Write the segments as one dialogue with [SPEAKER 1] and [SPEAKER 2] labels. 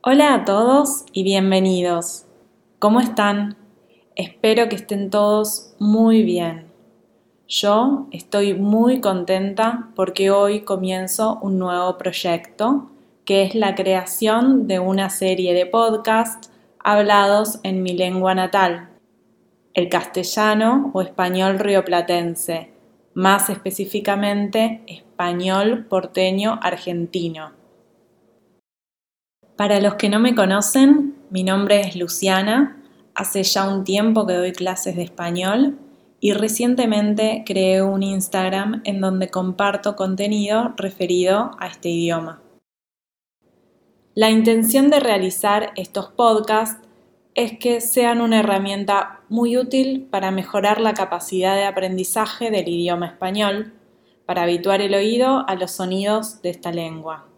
[SPEAKER 1] Hola a todos y bienvenidos. ¿Cómo están? Espero que estén todos muy bien. Yo estoy muy contenta porque hoy comienzo un nuevo proyecto que es la creación de una serie de podcasts hablados en mi lengua natal, el castellano o español rioplatense, más específicamente español porteño argentino. Para los que no me conocen, mi nombre es Luciana, hace ya un tiempo que doy clases de español y recientemente creé un Instagram en donde comparto contenido referido a este idioma. La intención de realizar estos podcasts es que sean una herramienta muy útil para mejorar la capacidad de aprendizaje del idioma español, para habituar el oído a los sonidos de esta lengua.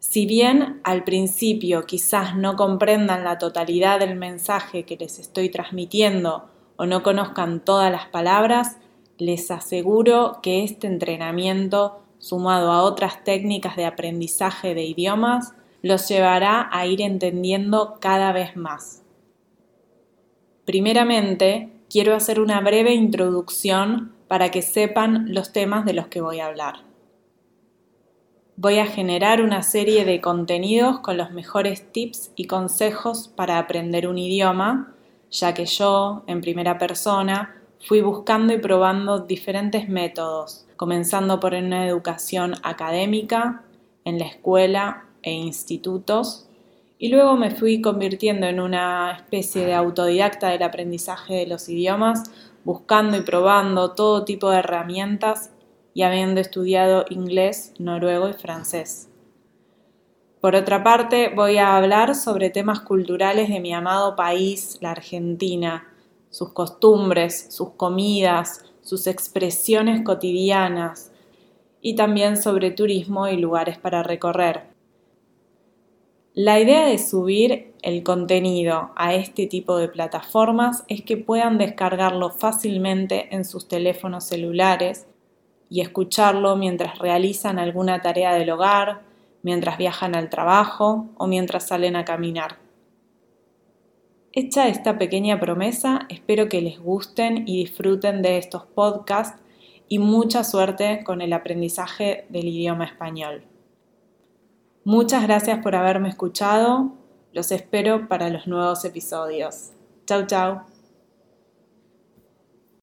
[SPEAKER 1] Si bien al principio quizás no comprendan la totalidad del mensaje que les estoy transmitiendo o no conozcan todas las palabras, les aseguro que este entrenamiento, sumado a otras técnicas de aprendizaje de idiomas, los llevará a ir entendiendo cada vez más. Primeramente, quiero hacer una breve introducción para que sepan los temas de los que voy a hablar voy a generar una serie de contenidos con los mejores tips y consejos para aprender un idioma, ya que yo, en primera persona, fui buscando y probando diferentes métodos, comenzando por una educación académica, en la escuela e institutos, y luego me fui convirtiendo en una especie de autodidacta del aprendizaje de los idiomas, buscando y probando todo tipo de herramientas y habiendo estudiado inglés, noruego y francés. Por otra parte, voy a hablar sobre temas culturales de mi amado país, la Argentina, sus costumbres, sus comidas, sus expresiones cotidianas y también sobre turismo y lugares para recorrer. La idea de subir el contenido a este tipo de plataformas es que puedan descargarlo fácilmente en sus teléfonos celulares y escucharlo mientras realizan alguna tarea del hogar, mientras viajan al trabajo o mientras salen a caminar. Hecha esta pequeña promesa, espero que les gusten y disfruten de estos podcasts y mucha suerte con el aprendizaje del idioma español. Muchas gracias por haberme escuchado, los espero para los nuevos episodios. Chau chau.